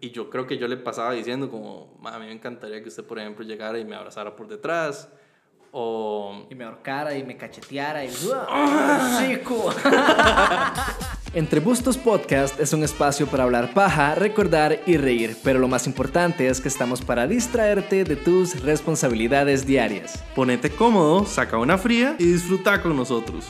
Y yo creo que yo le pasaba diciendo como, "Ma, a mí me encantaría que usted, por ejemplo, llegara y me abrazara por detrás. O... Y me ahorcara y me cacheteara y... ¡Chico! Entre Bustos Podcast es un espacio para hablar paja, recordar y reír, pero lo más importante es que estamos para distraerte de tus responsabilidades diarias. Ponete cómodo, saca una fría y disfruta con nosotros.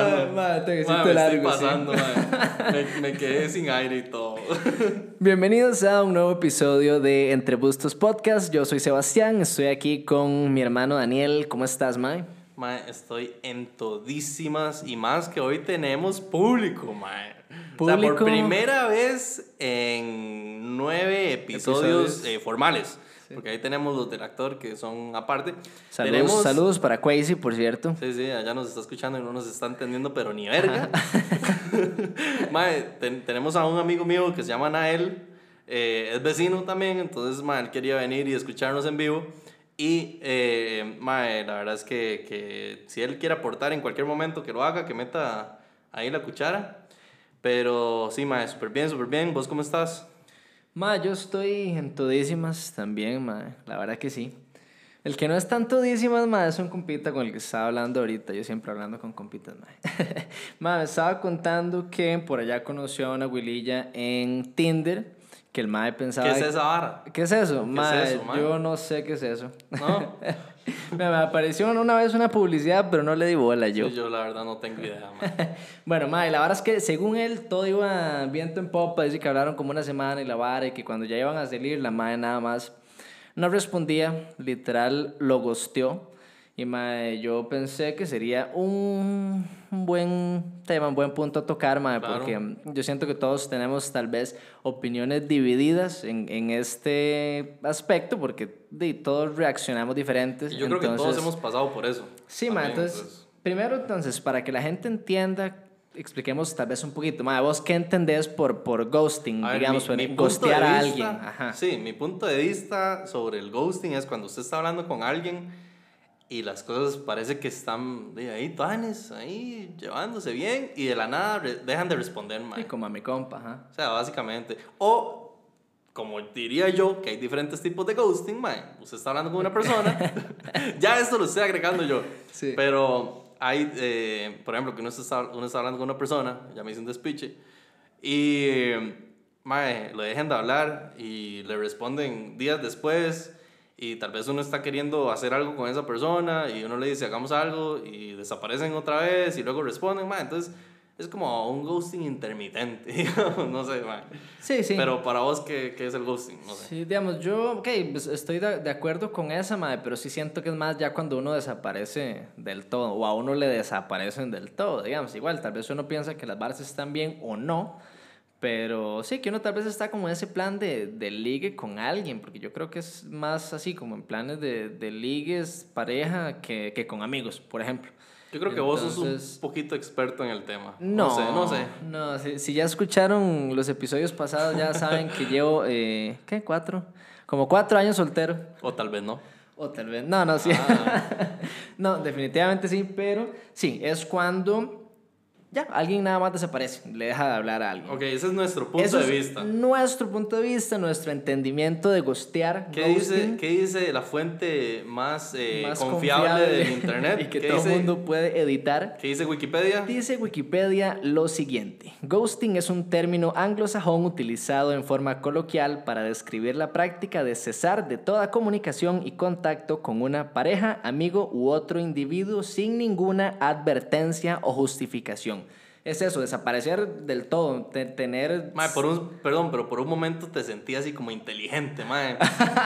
Pasando. Te hiciste me largo, estoy sí. pasando, me, me quedé sin aire y todo. Bienvenidos a un nuevo episodio de Entre Bustos Podcast. Yo soy Sebastián, estoy aquí con mi hermano Daniel. ¿Cómo estás, Mae? Ma, estoy en todísimas y más que hoy tenemos público, ma. O sea, Público. por primera vez en nueve episodios, Episodios. eh, formales. Porque ahí tenemos los del actor que son aparte. Saludos, Tenemos- saludos para Quasi, por cierto. Sí, sí, allá nos está escuchando y no nos está entendiendo, pero ni verga. Mae, ten- tenemos a un amigo mío que se llama Nael, eh, es vecino también, entonces mae, él quería venir y escucharnos en vivo. Y eh, mae, la verdad es que, que si él quiere aportar en cualquier momento, que lo haga, que meta ahí la cuchara. Pero sí, mae, súper bien, súper bien. ¿Vos cómo estás? Ma, yo estoy en todísimas también, ma. La verdad que sí. El que no es tan todísimas, ma, es un compita con el que estaba hablando ahorita. Yo siempre hablando con compitas, ma. ma, me estaba contando que por allá conoció a una huililla en Tinder, que el mae pensaba... ¿Qué es esa vara? ¿Qué es eso? ¿Qué Ma, es eso, ma? Yo no sé qué es eso. ¿No? me, apareció una vez una publicidad, pero no le di bola yo. Yo, yo la verdad no tengo idea. Bueno, ma, y la verdad es que según él todo iba viento en popa, dice que hablaron como una semana y la vara y que cuando ya iban a salir la madre nada más no respondía, literal lo gosteó y ma, yo pensé que sería un, un buen tema, un buen punto a tocar, ma, Claro. porque yo siento que todos tenemos tal vez opiniones divididas en, en este aspecto porque de, todos reaccionamos diferentes. Y yo creo que todos entonces- hemos pasado por eso. Sí, También, entonces, primero, entonces, para que la gente entienda, expliquemos tal vez un poquito. Ma, ¿vos qué entendés por, por ghosting? A ver, digamos, mi- por mi ghostear de a vista- alguien. Ajá. Sí, mi punto de vista sobre el ghosting es cuando usted está hablando con alguien y las cosas parece que están de ahí, tanes, ahí llevándose bien y de la nada dejan de responder, Y mae. como a mi compa, ajá. O sea, básicamente. O, como diría yo, que hay diferentes tipos de ghosting, mae. Usted está hablando con una persona. ya esto lo estoy agregando yo. Sí. Pero hay, eh, por ejemplo, que uno está, uno está hablando con una persona, ya me hice un despiche, y, mae, lo dejan de hablar y le responden días después. Y tal vez uno está queriendo hacer algo con esa persona y uno le dice hagamos algo y desaparecen otra vez y luego responden, mae. Entonces es como un ghosting intermitente, digamos, no sé, mae. Sí, sí. Pero para vos, ¿qué, ¿qué es el ghosting? No sé. Sí, digamos, yo, ok, pues estoy de, de acuerdo con esa, madre, pero sí siento que es más ya cuando uno desaparece del todo, o a uno le desaparecen del todo, digamos, igual, tal vez uno piensa que las bares están bien o no, pero sí, que uno tal vez está como en ese plan de, de ligue con alguien, porque yo creo que es más así, como en planes de, de ligues, pareja, que, que con amigos, por ejemplo. Yo creo que vos sos Entonces- un poquito experto en el tema. No, sé, no sé. No, si, si ya escucharon los episodios pasados, ya saben que llevo, eh, ¿qué? ¿Cuatro? Como cuatro años soltero. O tal vez no. O tal vez, no, no, sí. Ah. no, definitivamente sí, pero sí, es cuando ya alguien nada más desaparece, le deja de hablar a alguien. Ok, ese es nuestro punto Eso de es vista. Nuestro punto de vista, nuestro entendimiento de gostear. ¿Qué dice, ¿Qué dice la fuente más, eh, más confiable, del internet? y que ¿Qué todo el mundo puede editar. ¿Qué dice Wikipedia? Dice Wikipedia lo siguiente. Ghosting es un término anglosajón utilizado en forma coloquial para describir la práctica de cesar de toda comunicación y contacto con una pareja, amigo u otro individuo sin ninguna advertencia o justificación. Es eso, desaparecer del todo, te- tener... Mae, por un, perdón, pero por un momento te sentí así como inteligente, mae.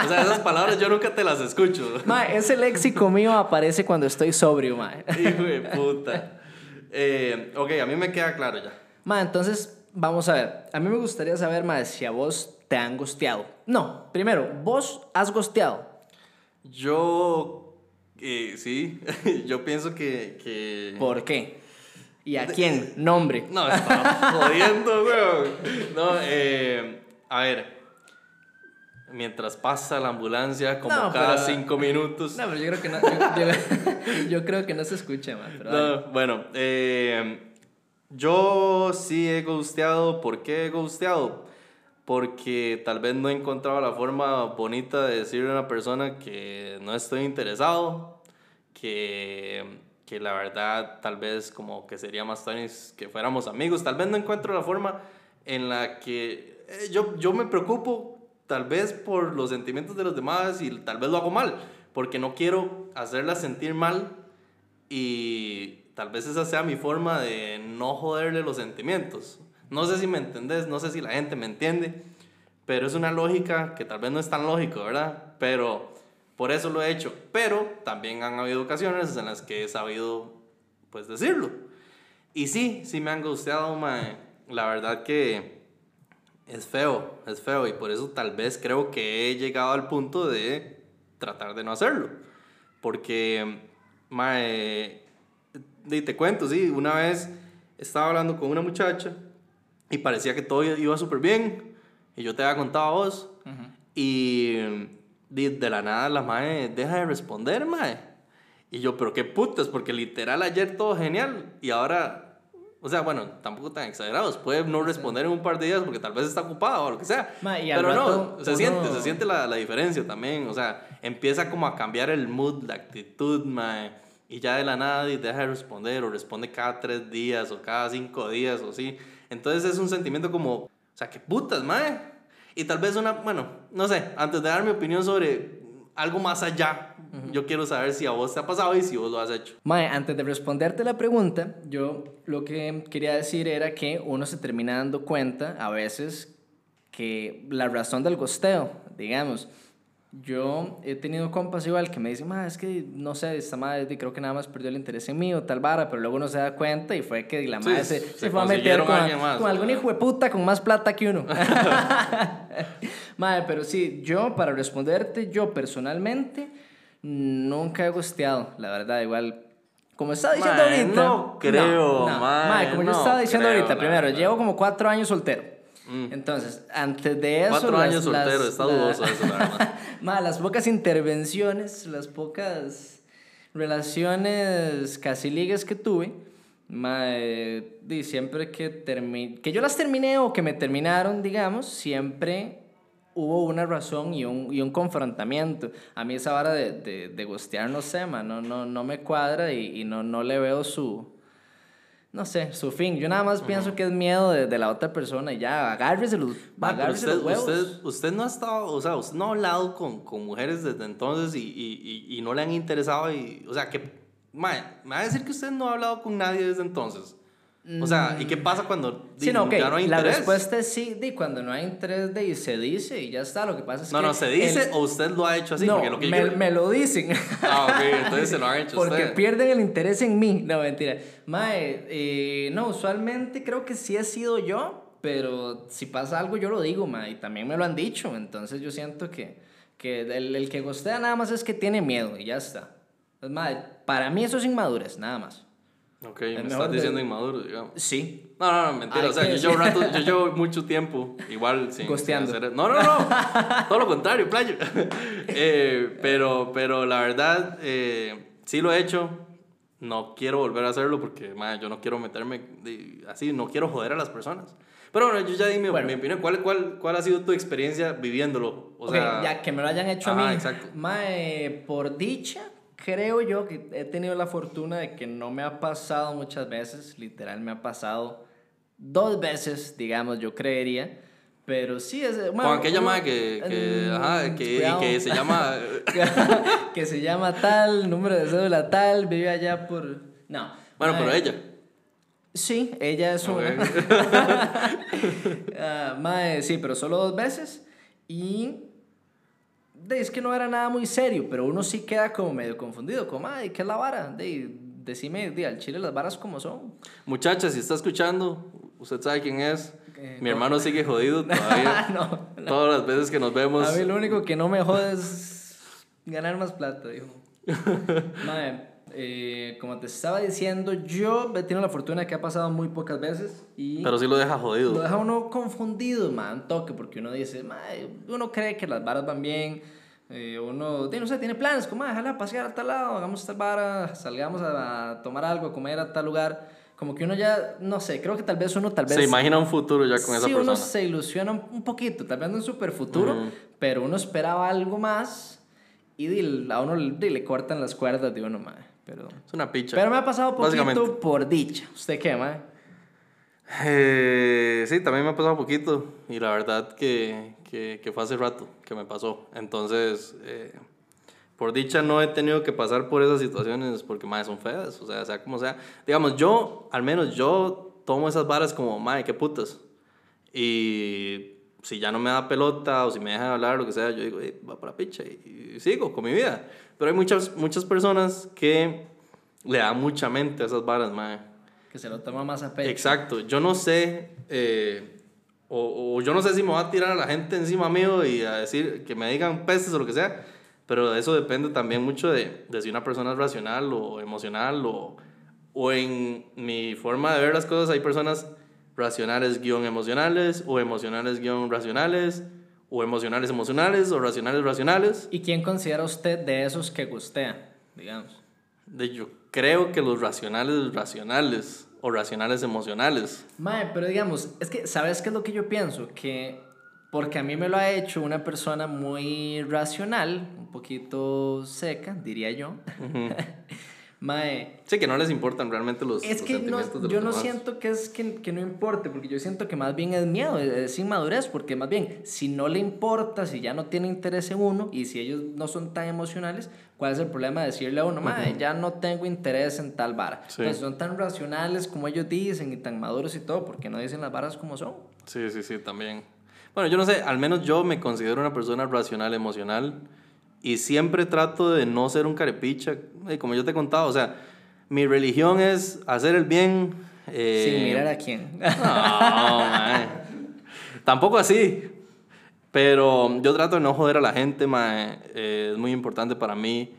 O sea, esas palabras yo nunca te las escucho. Ma, ese léxico mío aparece cuando estoy sobrio, ma. Hijo de puta. Eh, ok, a mí me queda claro ya. Ma, entonces, vamos a ver. A mí me gustaría saber, ma, si a vos te han gosteado. No, primero, vos has gosteado. Yo, eh, sí, yo pienso que, que ¿Por qué? ¿Y a quién? Nombre. No, está jodiendo, weón. No, eh, a ver. Mientras pasa la ambulancia, como No, cada pero- cinco minutos. No, pero yo creo que no, yo, yo- yo creo que no se escucha, man. Pero. No, bueno, eh, yo sí he ghosteado. ¿Por qué he ghosteado? Porque tal vez no he encontrado la forma bonita de decirle a una persona que no estoy interesado, que, que la verdad tal vez como que sería más tanis que fuéramos amigos. Tal vez no encuentro la forma en la que eh, yo, yo me preocupo tal vez por los sentimientos de los demás y tal vez lo hago mal, porque no quiero hacerla sentir mal y tal vez esa sea mi forma de no joderle los sentimientos. No sé si me entendés, no sé si la gente me entiende, pero es una lógica que tal vez no es tan lógico, ¿verdad? Pero por eso lo he hecho. Pero también han habido ocasiones en las que he sabido, pues, decirlo. Y sí, sí me han gusteado, mae. La verdad que es feo, es feo. Y por eso tal vez creo que he llegado al punto de tratar de no hacerlo. Porque, mae, y te cuento, sí, una vez estaba hablando con una muchacha y parecía que todo iba súper bien. Y yo te había contado a vos. Y de, de la nada la mae deja de responder, mae. Y yo, pero qué putas, porque literal ayer todo genial y ahora, o sea, bueno, tampoco tan exagerados, puede no responder en un par de días porque tal vez está ocupado o lo que sea. Ma, pero no, se uno- siente, se siente la, la diferencia también, o sea, empieza como a cambiar el mood, la actitud, mae. Y ya de la nada deja de responder o responde cada tres días o cada cinco días o sí. Entonces es un sentimiento como, o sea, qué putas, mae. Y tal vez una, bueno, no sé, antes de dar mi opinión sobre algo más allá, yo quiero saber si a vos te ha pasado y si vos lo has hecho. Mae, antes de responderte la pregunta, yo lo que quería decir era que uno se termina dando cuenta a veces que la razón del gosteo, digamos, yo he tenido compas igual que me dicen, ma, es que no sé, esta madre creo que nada más perdió el interés en mí o tal vara, pero luego uno se da cuenta y fue que la Sí, madre se, se se fue a meter con, a más, con algún hijo de puta con más plata que uno. Madre, pero sí, yo para responderte, yo personalmente nunca he gosteado, la verdad, igual. Como estaba diciendo Mae, ahorita. no creo, mae, mae, como yo no estaba diciendo creo, ahorita, primero, llevo como cuatro años soltero. Mm. Entonces, antes de eso. Cuatro las- años soltero, está la- dudoso eso, la verdad. Ma, las pocas intervenciones, las pocas relaciones casi ligas que tuve, ma, eh, di, siempre que termi- que yo las terminé o que me terminaron, digamos, siempre hubo una razón y un, y un confrontamiento. A mí esa vara de, de, de gostear, no sé, ma, no, no, no me cuadra y, y no, no le veo su... No sé, su fin. Yo nada más pienso que es miedo de, de la otra persona y ya, agárrese los, Ma, agárrese usted, los huevos. usted, usted no ha estado, o sea, usted no ha hablado con, con mujeres desde entonces y, y, y, y no le han interesado y, o sea, que, mae, me va a decir que usted no ha hablado con nadie desde entonces. O sea, ¿y qué pasa cuando di, Sí, no, ok. ya no hay la interés? respuesta es sí, di, cuando no hay interés, de, se dice y ya está. Lo que pasa es no, que. no, se dice el- o usted lo ha hecho así, no, porque lo que me, yo... me lo dicen. Ah, ok, entonces se lo han hecho Porque usted. pierden el interés en mí. No, mentira. Mae, eh, no, usualmente creo que sí he sido yo, pero si pasa algo yo lo digo, mae, y también me lo han dicho. Entonces yo siento que, que el, el que gostea nada más es que tiene miedo y ya está. Entonces, mae, para mí eso es inmadurez, nada más. Ok, me estás de- diciendo inmaduro, digamos. Sí. No, no, no, mentira. Hay o sea, que yo llevo, rato, yo llevo mucho tiempo, igual sin, sin Costeando. hacer- No, no, no. todo lo contrario, playo. Eh, pero, pero la verdad, eh, sí lo he hecho. No quiero volver a hacerlo porque, madre, yo no quiero meterme de- así, no quiero joder a las personas. Pero bueno, yo ya di mi, Bueno. mi opinión. ¿Cuál, cuál, ¿Cuál ha sido tu experiencia viviéndolo? O Ok, sea, ya que me lo hayan hecho Ajá, a mí. exacto. Mae, por dicha, creo yo que he tenido la fortuna de que no me ha pasado muchas veces, literal me ha pasado dos veces, digamos, yo creería. Pero sí es. con bueno, aquella uno- madre que, que, ajá, que, que se llama... que se llama tal, número de cédula tal, vive allá por. No. Bueno, pero ella. Sí, ella es una. Ok. Ah, mae, sí, pero solo dos veces. Y. es que no era nada muy serio, pero uno sí queda como medio confundido. Como, ay, ¿qué es la vara? De, decime, de, al chile las varas como son. Muchacha, si está escuchando, usted sabe quién es. Eh, Mi no. hermano sigue jodido todavía. no, no. Todas las veces que nos vemos. A mí lo único que no me jode es ganar más plata, dijo. Mae, eh, como te estaba diciendo, yo he tenido la fortuna de que ha pasado muy pocas veces y... Pero sí lo deja jodido. Lo deja uno confundido, man, toque, porque uno dice, uno cree que las varas van bien, eh, uno, no sé, tiene planes, como, déjala pasear a tal lado, hagamos tal vara, salgamos a, tomar algo, a comer a tal lugar. Como que uno ya, no sé, creo que tal vez uno tal vez... Se imagina un futuro ya con esa persona. Sí, uno se ilusiona un poquito, tal vez no un super futuro, pero uno esperaba algo más y a uno le, cortan las cuerdas de uno, madre. Pero, es una picha. Pero me ha pasado poquito por dicha. ¿Usted qué, madre? Eh, sí, también me ha pasado poquito. Y la verdad que, que, que fue hace rato que me pasó. Entonces, eh, por dicha no he tenido que pasar por esas situaciones porque, madre, son feas. O sea, sea como sea. Digamos, yo, al menos yo tomo esas varas como, madre, qué putas. Y si ya no me da pelota o si me deja de hablar, lo que sea, yo digo, va para picha y, sigo con mi vida. Pero hay muchas, muchas personas que le dan mucha mente a esas varas, mae. Que se lo toma más a pecho. Exacto. Yo no sé, eh, o, o, yo no sé si me va a tirar a la gente encima mío y a decir que me digan pestes o lo que sea, pero eso depende también mucho de, de si una persona es racional o emocional o, o en mi forma de ver las cosas. Hay personas racionales guion emocionales o emocionales guion racionales o emocionales emocionales o racionales racionales. ¿Y quién considera usted de esos que gustea, digamos? De, yo creo que los racionales racionales o racionales emocionales. Mae, pero digamos, es que, ¿sabes qué es lo que yo pienso? Que porque a mí me lo ha hecho una persona muy racional, un poquito seca, diría yo. Mae. Sí, que no les importan realmente los, es que no, Yo no siento que es que, que, no importe, porque yo siento que más bien es miedo, es inmadurez, porque más bien, si no le importa, si ya no tiene interés en uno y si ellos no son tan emocionales, ¿cuál es el problema de decirle a uno, mae, ya no tengo interés en tal vara? Pues son tan racionales como ellos dicen y tan maduros y todo, porque no dicen las varas como son. Sí, sí, sí, también. Bueno, yo no sé, al menos yo me considero una persona racional, emocional y siempre trato de no ser un carepicha, como yo te he contado, o sea, mi religión es hacer el bien. Eh, Sin mirar a quién. No, Tampoco así. Pero yo trato de no joder a la gente, mae. Eh, es muy importante para mí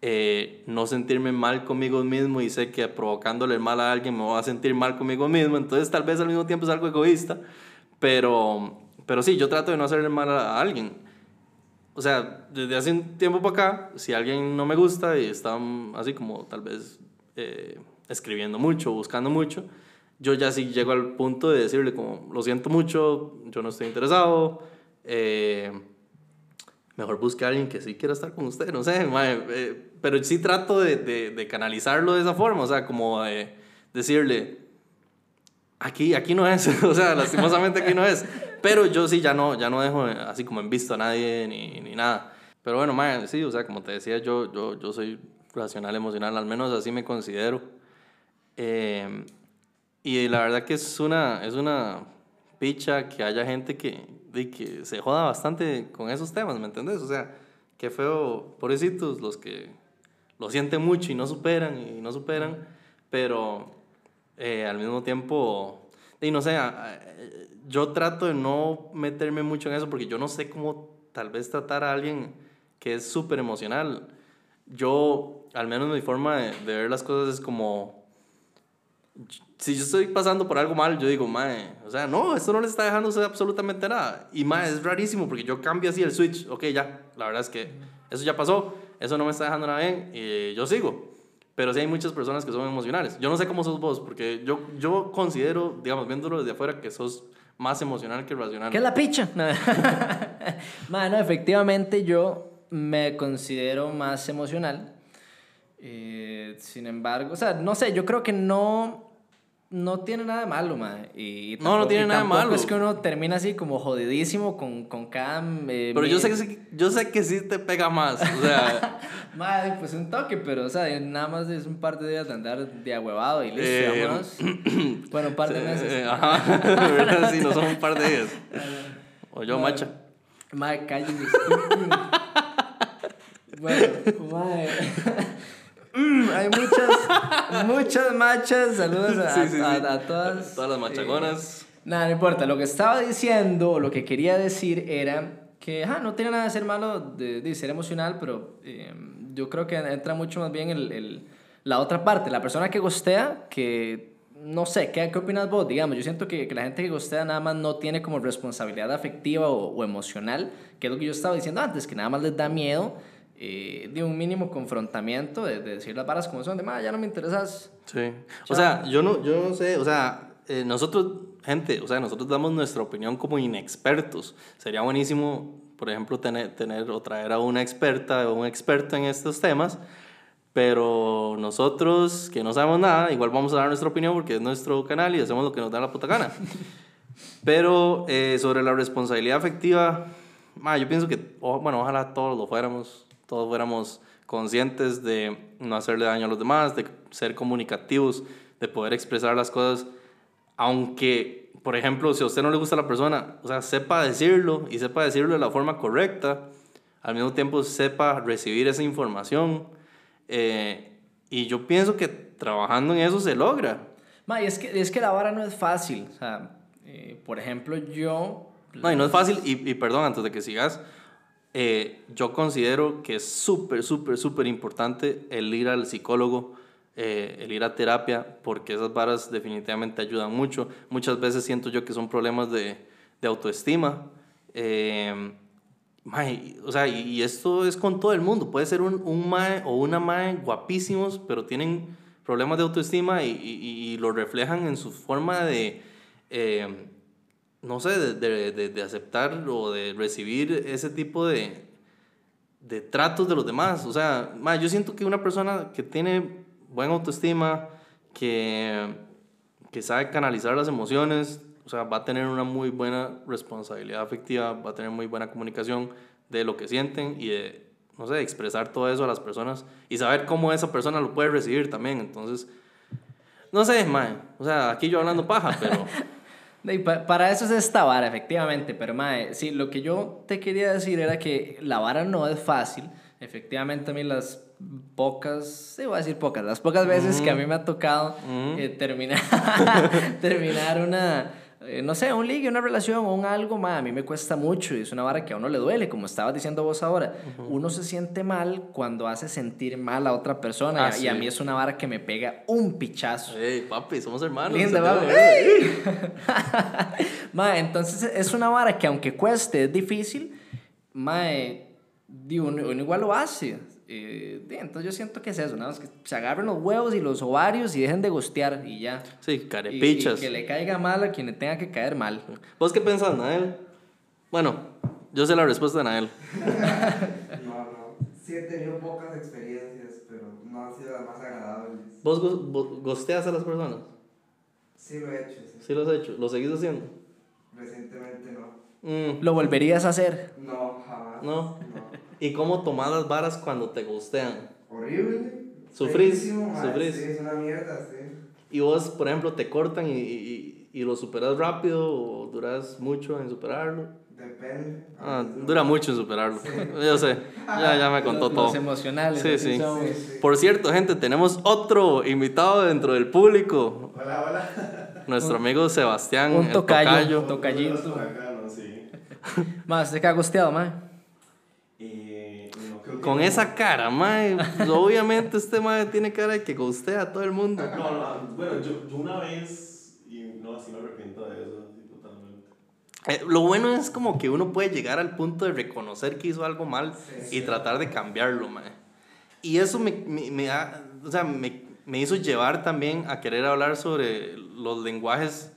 eh, no sentirme mal conmigo mismo y sé que provocándole mal a alguien me voy a sentir mal conmigo mismo. Entonces tal vez al mismo tiempo es algo egoísta. Pero, pero sí, yo trato de no hacerle mal a alguien o sea, desde hace un tiempo para acá, si alguien no me gusta y está así como tal vez eh, escribiendo mucho, buscando mucho, yo ya sí llego al punto de decirle como, lo siento mucho, yo no estoy interesado, eh, mejor busque a alguien que sí quiera estar con usted, no sé, eh, pero sí trato de, de, de, canalizarlo de esa forma, o sea, como de decirle, aquí, aquí no es, o sea, lastimosamente aquí no es. Pero yo sí ya no, ya no dejo así como en visto a nadie ni, ni nada. Pero bueno, man, sí, o sea, como te decía, yo, yo, yo soy racional, emocional, al menos así me considero. Eh, y la verdad que es una, es una picha que haya gente que, que se joda bastante con esos temas, ¿me entendés? O sea, qué feo, pobrecitos, los que lo sienten mucho y no superan y no superan, pero eh, al mismo tiempo, y no sé, yo trato de no meterme mucho en eso porque yo no sé cómo tal vez tratar a alguien que es súper emocional. Yo, al menos mi forma de, ver las cosas es como, si yo estoy pasando por algo mal, yo digo, mae, o sea, no, esto no le está dejando absolutamente nada. Y mae, es rarísimo porque yo cambio así el switch, ok, ya, la verdad es que eso ya pasó, eso no me está dejando nada bien y yo sigo. Pero sí hay muchas personas que son emocionales. Yo no sé cómo sos vos, porque yo, yo considero, digamos, viéndolo desde afuera, que sos más emocional que racional. ¿Qué es la picha? No. efectivamente yo me considero más emocional. Eh, sin embargo, o sea, no sé, yo creo que no no tiene nada de malo, ma. Y no, no tiene nada de malo. Es que uno termina así como jodidísimo con, con cada. Eh, pero yo sé, que, yo sé que sí te pega más. O sea. Madre, pues un toque, pero, o sea, nada más es un par de días de andar de ahuevado y listo, eh, bueno, un par de meses. Eh, ajá, ¿verdad? Sí, no son un par de días. O yo, macha. Madre, cállate. bueno, madre. Hay muchas, muchas machas. Saludos a, todas. Todas las machagonas. Eh, nada, no importa. Lo que estaba diciendo, lo que quería decir era que no tiene nada de ser malo de, ser emocional, pero eh, yo creo que entra mucho más bien el, el, la otra parte, la persona que gostea, que no sé, ¿qué, qué opinas vos? Digamos, yo siento que, que la gente que gostea nada más no tiene como responsabilidad afectiva o, o emocional, que es lo que yo estaba diciendo antes, que nada más les da miedo eh, de un mínimo confrontamiento, de, de decir las varas como son, de, "Ma, ya no me interesas. Sí. O sea, yo no, yo no sé, o sea, eh, nosotros, gente, o sea, nosotros damos nuestra opinión como inexpertos. Sería buenísimo, por ejemplo, tener, tener o traer a una experta o un experto en estos temas, pero nosotros que no sabemos nada, igual vamos a dar nuestra opinión porque es nuestro canal y hacemos lo que nos da la puta gana. Pero eh, sobre la responsabilidad afectiva, ma, yo pienso que, o- bueno, ojalá todos lo fuéramos, todos fuéramos conscientes de no hacerle daño a los demás, de ser comunicativos, de poder expresar las cosas, aunque, por ejemplo, si a usted no le gusta la persona, o sea, sepa decirlo y sepa decirlo de la forma correcta, al mismo tiempo sepa recibir esa información. eh, y yo pienso que trabajando en eso se logra. Ma, y es que, es que la vara no es fácil. O sea, eh, por ejemplo, yo... No, y no es fácil, y, y perdón, antes de que sigas, eh, yo considero que es súper, súper, súper importante el ir al psicólogo, eh, el ir a terapia, porque esas varas definitivamente ayudan mucho. Muchas veces siento yo que son problemas de, de autoestima. Eh, mae, o sea, y, y esto es con todo el mundo. Puede ser un, un mae o una mae guapísimos, pero tienen problemas de autoestima y, y- y lo reflejan en su forma de, eh, no sé, de, de, de- aceptar o de recibir ese tipo de, de tratos de los demás. O sea, yo siento que una persona que tiene buena autoestima, que, que sabe canalizar las emociones, o sea, va a tener una muy buena responsabilidad afectiva, va a tener muy buena comunicación de lo que sienten y de, no sé, expresar todo eso a las personas y saber cómo esa persona lo puede recibir también. Entonces, no sé, o sea, aquí yo hablando paja, pero... Pa- Para eso es esta vara, efectivamente, pero mae, sí, lo que yo te quería decir era que la vara no es fácil. Efectivamente, a mí las pocas, sí voy a decir pocas, las pocas veces que a mí me ha tocado eh, terminar, terminar una, eh, no sé, un ligue, una relación o un algo, mae, a mí me cuesta mucho y es una vara que a uno le duele, como estabas diciendo vos ahora. Uno se siente mal cuando hace sentir mal a otra persona Ah, y a mí es una vara que me pega un pichazo. Hey, papi, somos hermanos. Linda, papi. Ma, entonces es una vara que aunque cueste, es difícil, ma, di, uno, uno igual lo hace. Eh, entonces yo siento que es eso, ¿no? Es que se agarren los huevos y los ovarios y dejen de gostear y ya. Sí, Y- carepichas. Y, que le caiga mal a quien le tenga que caer mal. ¿Vos qué pensás, Nael? Bueno, yo sé la respuesta de Nael. No, no. Sí he tenido pocas experiencias, pero no han sido las más agradables. ¿Vos, go- vos gosteas a las personas? Sí lo he hecho, sí. ¿Sí lo has hecho? ¿Lo seguís haciendo? Recientemente no. Mm, ¿Lo volverías a hacer? No, jamás. No. No. ¿Y cómo tomás las varas cuando te gostean? Horrible. Sufrís, sufrís. Sí, es una mierda, sí. Y vos, por ejemplo, te cortan y, y, y lo superas rápido o duras mucho en superarlo. Depende. Ah, dura mucho en superarlo. Yo sé, ya, ya me contó Los, los todo. emocionales. Sí, sí. Sí, sí. Por cierto, gente, tenemos otro invitado dentro del público. Hola, hola. Nuestro amigo Sebastián. un tocayo. tocayo. Tocallito. Por acá, no, sí. Ma, ¿usted qué ha gosteado, ma? Y no, creo que Con no. esa cara, mae. pues, obviamente este mae tiene cara de que gustea a todo el mundo. No, no, bueno, yo, yo una vez, y no, así me arrepiento de eso. Eh, lo bueno es como que uno puede llegar al punto de reconocer que hizo algo mal Sí, y sí. tratar de cambiarlo, mae. Y eso me, me, me ha- o sea, me, me hizo llevar también a querer hablar sobre los lenguajes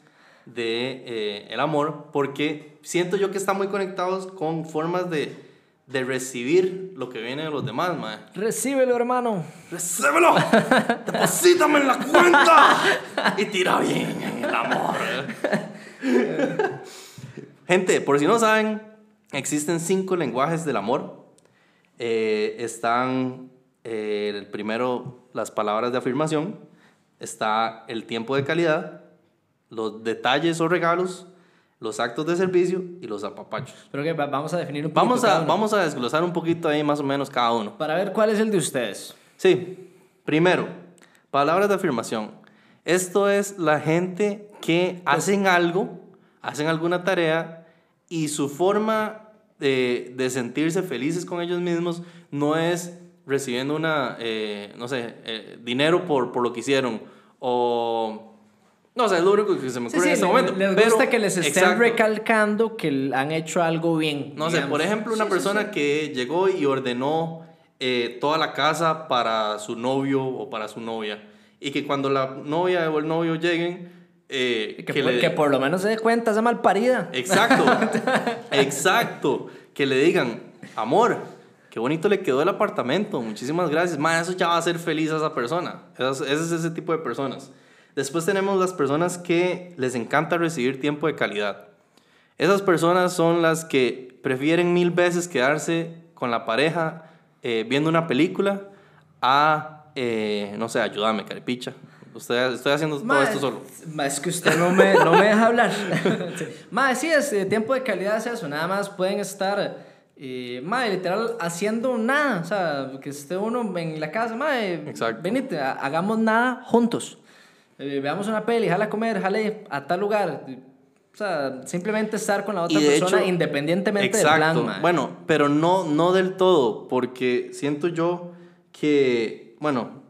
de eh, el amor, porque siento yo que están muy conectados con formas de, de recibir lo que viene de los demás, mae. Recíbelo, hermano. ¡Recíbelo! ¡Deposítame en la cuenta! Y tira bien en el amor. Gente, por si no saben, existen cinco lenguajes del amor. Eh, están eh, el primero, las palabras de afirmación. Está el tiempo de calidad, los detalles o regalos, los actos de servicio y los apapachos. Pero que va- vamos a definir un poquito Vamos a, vamos a desglosar un poquito ahí más o menos cada uno. Para ver cuál es el de ustedes. Sí, primero, palabras de afirmación. Esto es la gente que hacen algo, hacen alguna tarea y su forma de, de sentirse felices con ellos mismos no es recibiendo una, eh, no sé, eh, dinero por, por lo que hicieron. O... No sé, es lo único que se me ocurre sí, en este le- momento. les pero- gusta que les estén exacto. recalcando que han hecho algo bien. No sé, por ejemplo, una Sí, persona sí. que llegó y ordenó eh, toda la casa para su novio o para su novia. Y que cuando la novia o el novio lleguen... eh, Que, por, le- que por lo menos se dé cuenta esa malparida. Exacto, exacto. Que le digan, amor, qué bonito le quedó el apartamento, muchísimas gracias. Ma, eso ya va a hacer feliz a esa persona. Ese es ese tipo de personas. Después tenemos las personas que les encanta recibir tiempo de calidad. Esas personas son las que prefieren mil veces quedarse con la pareja eh, viendo una película a, eh, no sé, ayúdame, caripicha. Usted, estoy haciendo todo esto solo. ma, es que usted no me, no me deja hablar. Sí. Ma, sí, es, eh, tiempo de calidad es eso. Nada más pueden estar, eh, literal, haciendo nada. O sea, que esté uno en la casa, ma, eh, Exacto. venite, ha- hagamos nada juntos. Eh, veamos una peli, jala a comer, jale a tal lugar. O sea, simplemente estar con la otra persona hecho- independientemente Exacto. del plan, ma. Bueno, pero no, no del todo, porque siento yo que, bueno,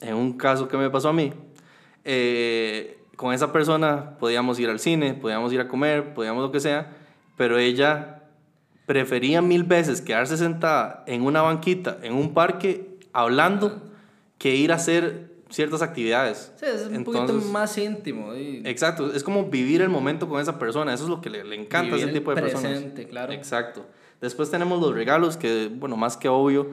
en un caso que me pasó a mí, eh, con esa persona podíamos ir al cine, podíamos ir a comer, podíamos lo que sea, pero ella prefería mil veces quedarse sentada en una banquita, en un parque, hablando, que ir a hacer ciertas actividades. Sí, es un poquito Entonces- más íntimo. y Exacto, es como vivir el momento con esa persona, eso es lo que le, le encanta a ese tipo de personas. presente, claro. Exacto. Después tenemos los regalos, que, bueno, más que obvio,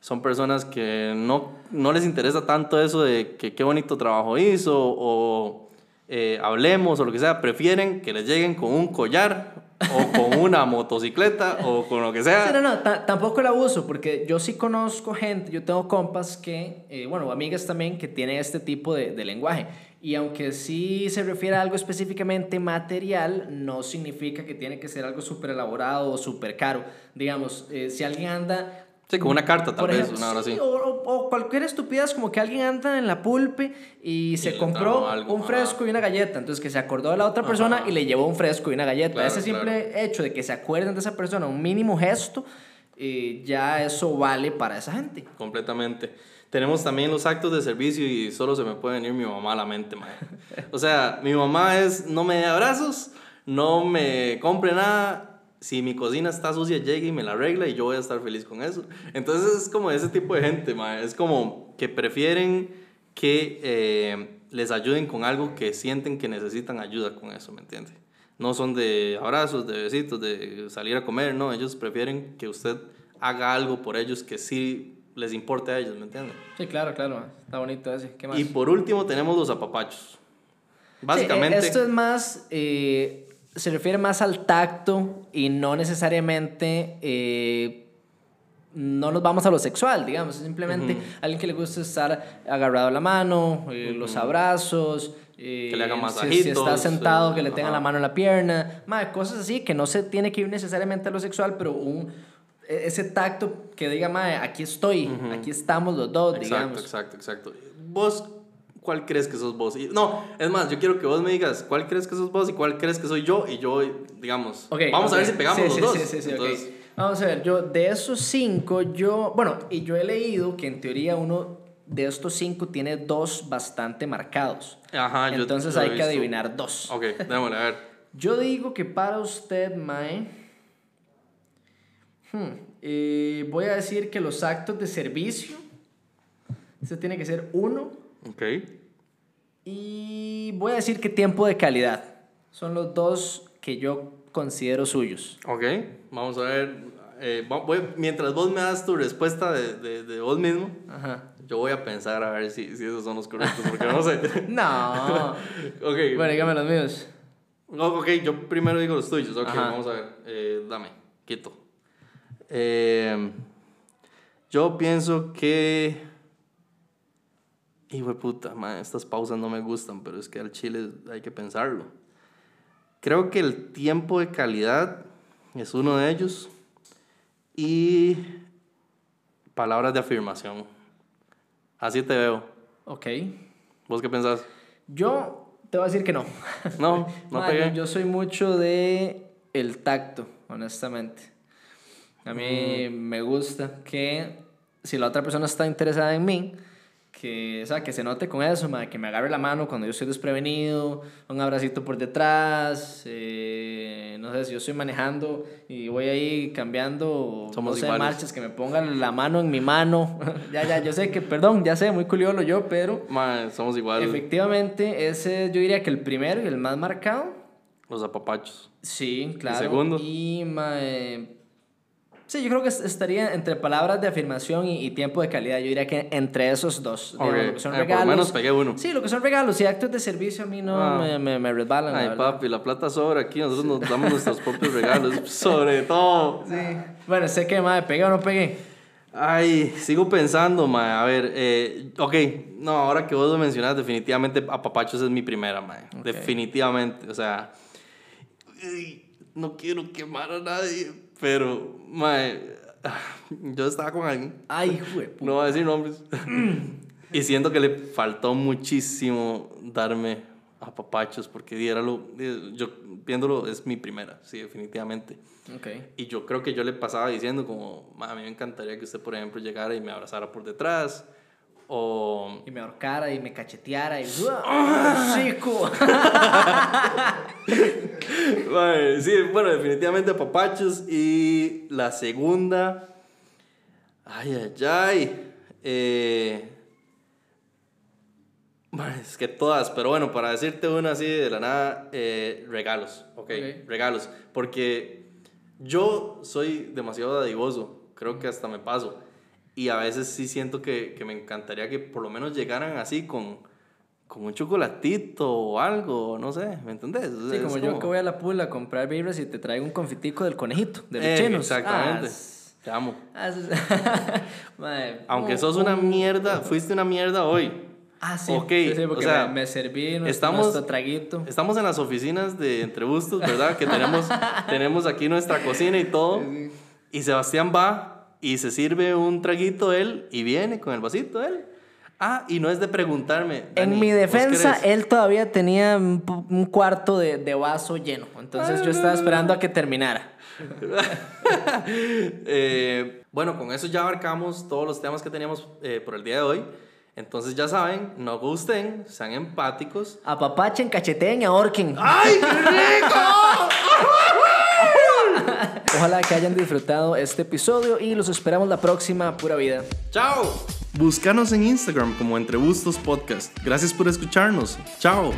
son personas que no, no les interesa tanto eso de que qué bonito trabajo hizo o eh, hablemos o lo que sea, prefieren que les lleguen con un collar o con una motocicleta o con lo que sea. Sí, no, no, ta- tampoco el abuso, porque yo sí conozco gente, yo tengo compas que, eh, bueno, amigas también que tienen este tipo de, de lenguaje. Y aunque sí se refiere a algo específicamente material, no significa que tiene que ser algo súper elaborado o súper caro. Digamos, eh, si alguien anda Sí, con una carta tal por vez, ejemplo, una hora sí, así. O, o- cualquier estupidez, como que alguien anda en la pulpe y se le compró algo, un ajá. fresco y una galleta. Entonces, que se acordó de la otra persona Ajá. y le llevó un fresco y una galleta. Claro, Ese simple hecho de que se acuerden de esa persona, un mínimo gesto, eh, ya eso vale para esa gente. Completamente. Tenemos también los actos de servicio y solo se me puede venir mi mamá a la mente, mae. O sea, mi mamá es, no me dé abrazos, no me compre nada. Si mi cocina está sucia, llegue y me la arregla y yo voy a estar feliz con eso. Entonces es como ese tipo de gente, mae. Es como que prefieren que eh, les ayuden con algo que sienten que necesitan ayuda con eso, ¿me entiende? No son de abrazos, de besitos, de salir a comer, no. Ellos prefieren que usted haga algo por ellos que sí les importe a ellos, ¿me entiende? Sí, claro, claro. Está bonito ese. ¿Qué más? Y por último tenemos los apapachos. Sí, Básicamente, eh, esto es más, eh, se refiere más al tacto y no necesariamente, eh, no nos vamos a lo sexual, digamos, es simplemente Ujú. alguien que le gusta estar agarrado a la mano, eh, los abrazos. eh, Que le hagan si- Si, masajitos, está sentado, eh, que le tengan la mano en la pierna, mae, cosas así que no se tiene que ir necesariamente a lo sexual, pero un, e- ese tacto que diga, mae, aquí estoy, aquí estamos los dos, exacto, digamos. exacto, exacto. ¿Vos cuál crees que sos vos? Y- no, es más, yo quiero que vos me digas cuál crees que sos vos y cuál crees que soy yo y yo, digamos, Ok, vamos a ver si pegamos Sí, los sí, dos. Sí, Vamos a ver, yo de esos cinco, yo, bueno, y yo he leído que en teoría uno de estos cinco tiene dos bastante marcados. Ajá, yo- Entonces yo he hay que adivinar dos. Ok, démosle, a ver. Yo digo que para usted, Mae, hmm, eh, voy a decir que los actos de servicio, ese tiene que ser uno, Ok. y voy a decir que tiempo de calidad. Son los dos que yo considero suyos. Ok, vamos a ver. eh, voy- mientras vos me das tu respuesta de, de, de vos mismo, Ajá. yo voy a pensar a ver si, si esos son los correctos, porque no sé. No. ok, bueno, dígame los míos. Oh, ok, yo primero digo los tuyos. Ok, Ajá. vamos a ver. Eh, dame, quito. Eh, yo pienso que. Hijo de puta, man, estas pausas no me gustan, pero es que al chile hay que pensarlo. Creo que el tiempo de calidad es uno de ellos. Y palabras de afirmación. Así te veo. Ok. ¿Vos qué pensás? Yo te voy a decir que no. No, no Ma, pegué. yo, yo soy mucho de el tacto, honestamente. A mí Mm. me gusta que si la otra persona está interesada en mí, que, o sea, que se note con eso, que me agarre la mano cuando yo estoy desprevenido, un abracito por detrás, eh, no sé, si yo estoy manejando y voy ahí cambiando, Somos no sé, iguales. marchas, que me pongan la mano en mi mano, ya, ya, yo sé que, perdón, ya sé, muy culiolo yo, pero Mae, somos igual. efectivamente ese yo diría que el primero y el más marcado, Los apapachos. sí, claro. segundo? Y, ma, eh, Sí, yo creo que es- estaría entre palabras de afirmación y, y tiempo de calidad. Yo diría que entre esos dos. Digamos, lo que son eh, por lo regalos. menos pegué uno. Sí, lo que son regalos y actos de servicio a mí no Ah. me, me, me resbalan. la Ay, papi, la plata sobra aquí. Nosotros nos damos nuestros propios regalos. Sobre todo. Sí. Bueno, sé que, madre, ¿pegué o no pegué? Ay, sigo pensando, mae. A ver, eh, ok. No, ahora que vos lo mencionas, definitivamente Apapachos es mi primera, mae. Definitivamente. O sea, no quiero quemar a nadie, pero, mae, yo estaba con alguien. Ay, güey. No voy a decir nombres. y siento que le faltó muchísimo darme apapachos, porque di, era lo, yo viéndolo es mi primera, sí, definitivamente. Ok. Y yo creo que yo le pasaba diciendo como, "Ma, a mí me encantaría que usted, por ejemplo, llegara y me abrazara por detrás. O... Y me ahorcara y me cacheteara y... ¡Ah, chico! Mae, sí, bueno, definitivamente apapachos. Y la segunda... Ay, ay, ay. Eh... mae, Es que todas, pero bueno, para decirte una así de la nada, eh, regalos, okay, Ok. regalos. Porque yo soy demasiado dadivoso, creo que hasta me paso. Y a veces sí siento que, que me encantaría que por lo menos llegaran así con, con un chocolatito o algo, no sé, ¿me entendés? Sí, como yo que voy a la pula a comprar birras y te traigo un confitico del conejito, de los Eh, chinos. Exactamente. Ah, Te amo. ah, Madre, Aunque un- sos una un- mierda, fuiste una mierda hoy. Ah, sí. Ok, Sí, sí, o sea, me, me serví nuestro, estamos- nuestro traguito. Estamos en las oficinas de Entre Bustos, ¿verdad? Que tenemos, tenemos aquí nuestra cocina y todo. Y Sebastián va y se sirve un traguito él y viene con el vasito él. Ah, y no es de preguntarme. En Dani, mi ¿vos defensa, él todavía tenía un, cuarto de, de vaso lleno. Entonces yo estaba esperando a que terminara. Eh, bueno, con eso ya abarcamos todos los temas que teníamos eh, por el día de hoy. Entonces ya saben, no gusten, sean empáticos. Apapachen, cacheteen y ahorquen. ¡Ay, qué rico! Ojalá que hayan disfrutado este episodio y los esperamos la próxima. Pura vida. ¡Chao! Búscanos en Instagram como Entre Bustos Podcast. Gracias por escucharnos. ¡Chao!